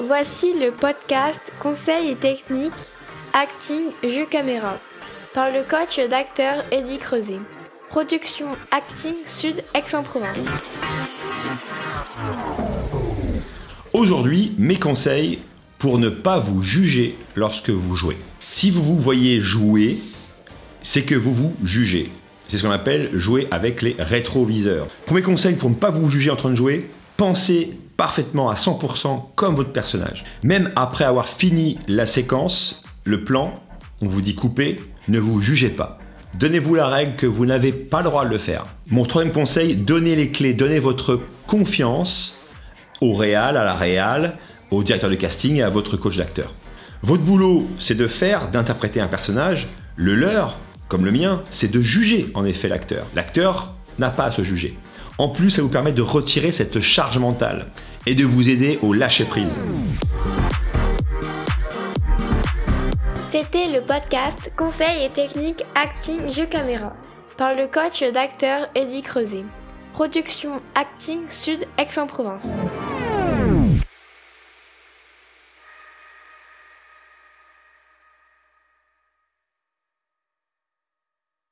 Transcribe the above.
Voici le podcast Conseils et techniques Acting Jeu Caméra par le coach d'acteur Eddie Creuset. Production Acting Sud Aix-en-Provence. Aujourd'hui, mes conseils pour ne pas vous juger lorsque vous jouez. Si vous vous voyez jouer, c'est que vous vous jugez. C'est ce qu'on appelle jouer avec les rétroviseurs. Premier conseil pour ne pas vous juger en train de jouer, pensez parfaitement à 100% comme votre personnage. Même après avoir fini la séquence, le plan, on vous dit couper, ne vous jugez pas. Donnez-vous la règle que vous n'avez pas le droit de le faire. Mon troisième conseil, donnez les clés, donnez votre confiance au réal, à la réal, au directeur de casting et à votre coach d'acteur. Votre boulot, c'est de faire, d'interpréter un personnage. Le leur, comme le mien, c'est de juger en effet l'acteur. L'acteur n'a pas à se juger. En plus, ça vous permet de retirer cette charge mentale et de vous aider au lâcher-prise. C'était le podcast Conseils et techniques Acting Jeu Caméra par le coach d'acteur Eddie Creuset. Production Acting Sud Aix-en-Provence.